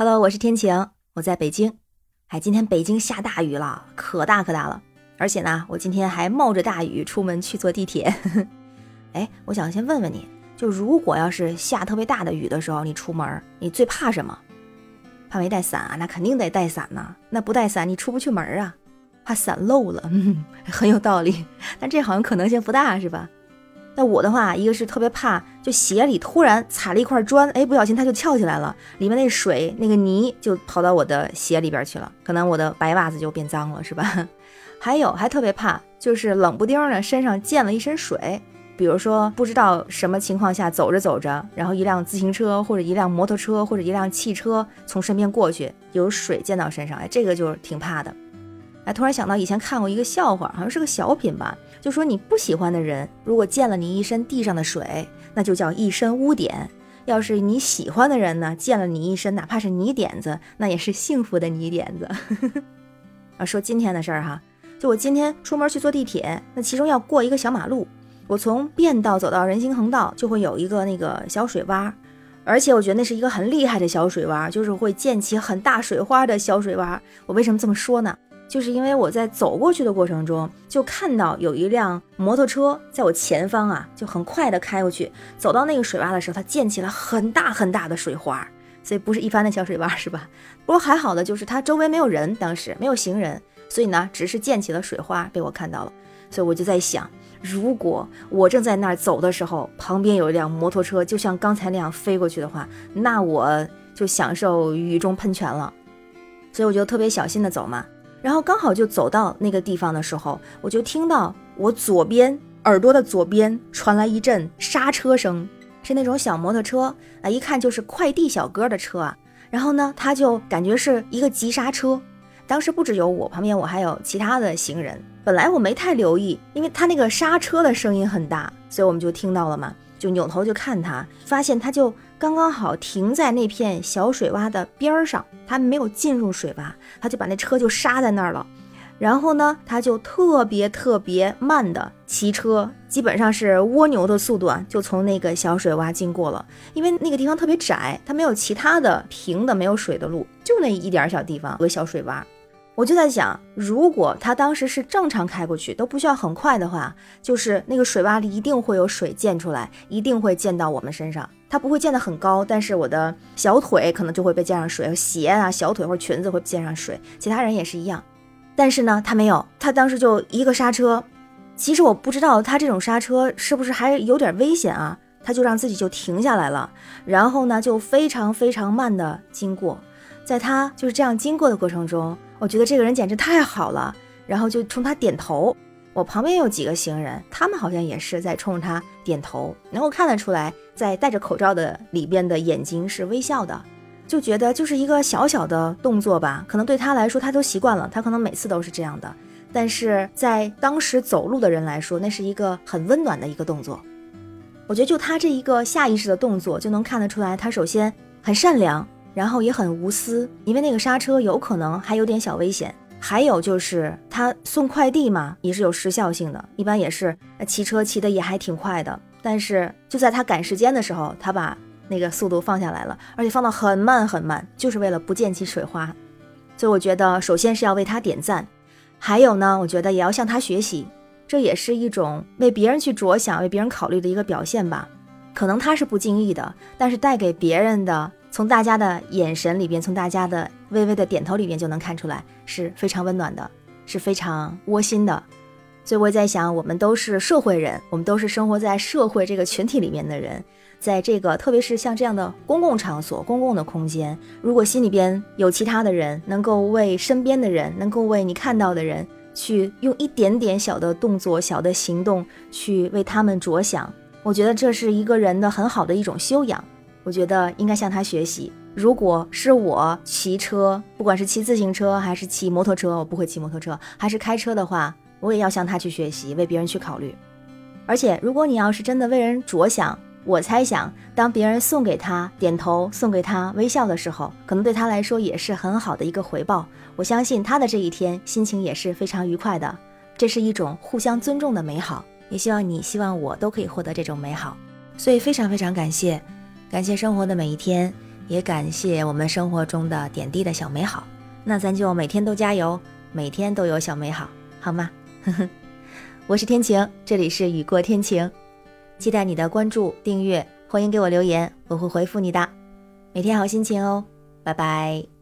Hello，我是天晴，我在北京。哎，今天北京下大雨了，可大可大了。而且呢，我今天还冒着大雨出门去坐地铁。哎，我想先问问你，就如果要是下特别大的雨的时候，你出门，你最怕什么？怕没带伞啊？那肯定得带伞呐。那不带伞，你出不去门啊？怕伞漏了？嗯，很有道理。但这好像可能性不大，是吧？那我的话，一个是特别怕，就鞋里突然踩了一块砖，哎，不小心它就翘起来了，里面那水那个泥就跑到我的鞋里边去了，可能我的白袜子就变脏了，是吧？还有还特别怕，就是冷不丁的身上溅了一身水，比如说不知道什么情况下走着走着，然后一辆自行车或者一辆摩托车或者一辆汽车从身边过去，有水溅到身上，哎，这个就挺怕的。哎，突然想到以前看过一个笑话，好像是个小品吧，就说你不喜欢的人如果溅了你一身地上的水，那就叫一身污点；要是你喜欢的人呢，溅了你一身哪怕是泥点子，那也是幸福的泥点子。啊，说今天的事儿哈，就我今天出门去坐地铁，那其中要过一个小马路，我从便道走到人行横道，就会有一个那个小水洼，而且我觉得那是一个很厉害的小水洼，就是会溅起很大水花的小水洼。我为什么这么说呢？就是因为我在走过去的过程中，就看到有一辆摩托车在我前方啊，就很快的开过去。走到那个水洼的时候，它溅起了很大很大的水花，所以不是一般的小水洼，是吧？不过还好的就是它周围没有人，当时没有行人，所以呢，只是溅起了水花被我看到了。所以我就在想，如果我正在那儿走的时候，旁边有一辆摩托车，就像刚才那样飞过去的话，那我就享受雨中喷泉了。所以我就特别小心的走嘛。然后刚好就走到那个地方的时候，我就听到我左边耳朵的左边传来一阵刹车声，是那种小摩托车啊，一看就是快递小哥的车啊。然后呢，他就感觉是一个急刹车。当时不只有我，旁边我还有其他的行人。本来我没太留意，因为他那个刹车的声音很大，所以我们就听到了嘛。就扭头就看他，发现他就刚刚好停在那片小水洼的边儿上，他没有进入水洼，他就把那车就刹在那儿了。然后呢，他就特别特别慢的骑车，基本上是蜗牛的速度啊，就从那个小水洼经过了。因为那个地方特别窄，它没有其他的平的没有水的路，就那一点小地方有个小水洼。我就在想，如果他当时是正常开过去，都不需要很快的话，就是那个水洼里一定会有水溅出来，一定会溅到我们身上。它不会溅得很高，但是我的小腿可能就会被溅上水，鞋啊、小腿或者裙子会溅上水，其他人也是一样。但是呢，他没有，他当时就一个刹车。其实我不知道他这种刹车是不是还有点危险啊？他就让自己就停下来了，然后呢，就非常非常慢的经过，在他就是这样经过的过程中。我觉得这个人简直太好了，然后就冲他点头。我旁边有几个行人，他们好像也是在冲他点头，能够看得出来，在戴着口罩的里边的眼睛是微笑的，就觉得就是一个小小的动作吧，可能对他来说他都习惯了，他可能每次都是这样的，但是在当时走路的人来说，那是一个很温暖的一个动作。我觉得就他这一个下意识的动作，就能看得出来，他首先很善良。然后也很无私，因为那个刹车有可能还有点小危险。还有就是他送快递嘛，也是有时效性的，一般也是骑车骑的也还挺快的。但是就在他赶时间的时候，他把那个速度放下来了，而且放到很慢很慢，就是为了不溅起水花。所以我觉得，首先是要为他点赞，还有呢，我觉得也要向他学习，这也是一种为别人去着想、为别人考虑的一个表现吧。可能他是不经意的，但是带给别人的。从大家的眼神里边，从大家的微微的点头里边，就能看出来是非常温暖的，是非常窝心的。所以我在想，我们都是社会人，我们都是生活在社会这个群体里面的人，在这个特别是像这样的公共场所、公共的空间，如果心里边有其他的人，能够为身边的人，能够为你看到的人，去用一点点小的动作、小的行动去为他们着想，我觉得这是一个人的很好的一种修养。我觉得应该向他学习。如果是我骑车，不管是骑自行车还是骑摩托车，我不会骑摩托车，还是开车的话，我也要向他去学习，为别人去考虑。而且，如果你要是真的为人着想，我猜想，当别人送给他点头、送给他微笑的时候，可能对他来说也是很好的一个回报。我相信他的这一天心情也是非常愉快的。这是一种互相尊重的美好，也希望你、希望我都可以获得这种美好。所以，非常非常感谢。感谢生活的每一天，也感谢我们生活中的点滴的小美好。那咱就每天都加油，每天都有小美好，好吗？我是天晴，这里是雨过天晴，期待你的关注、订阅，欢迎给我留言，我会回复你的。每天好心情哦，拜拜。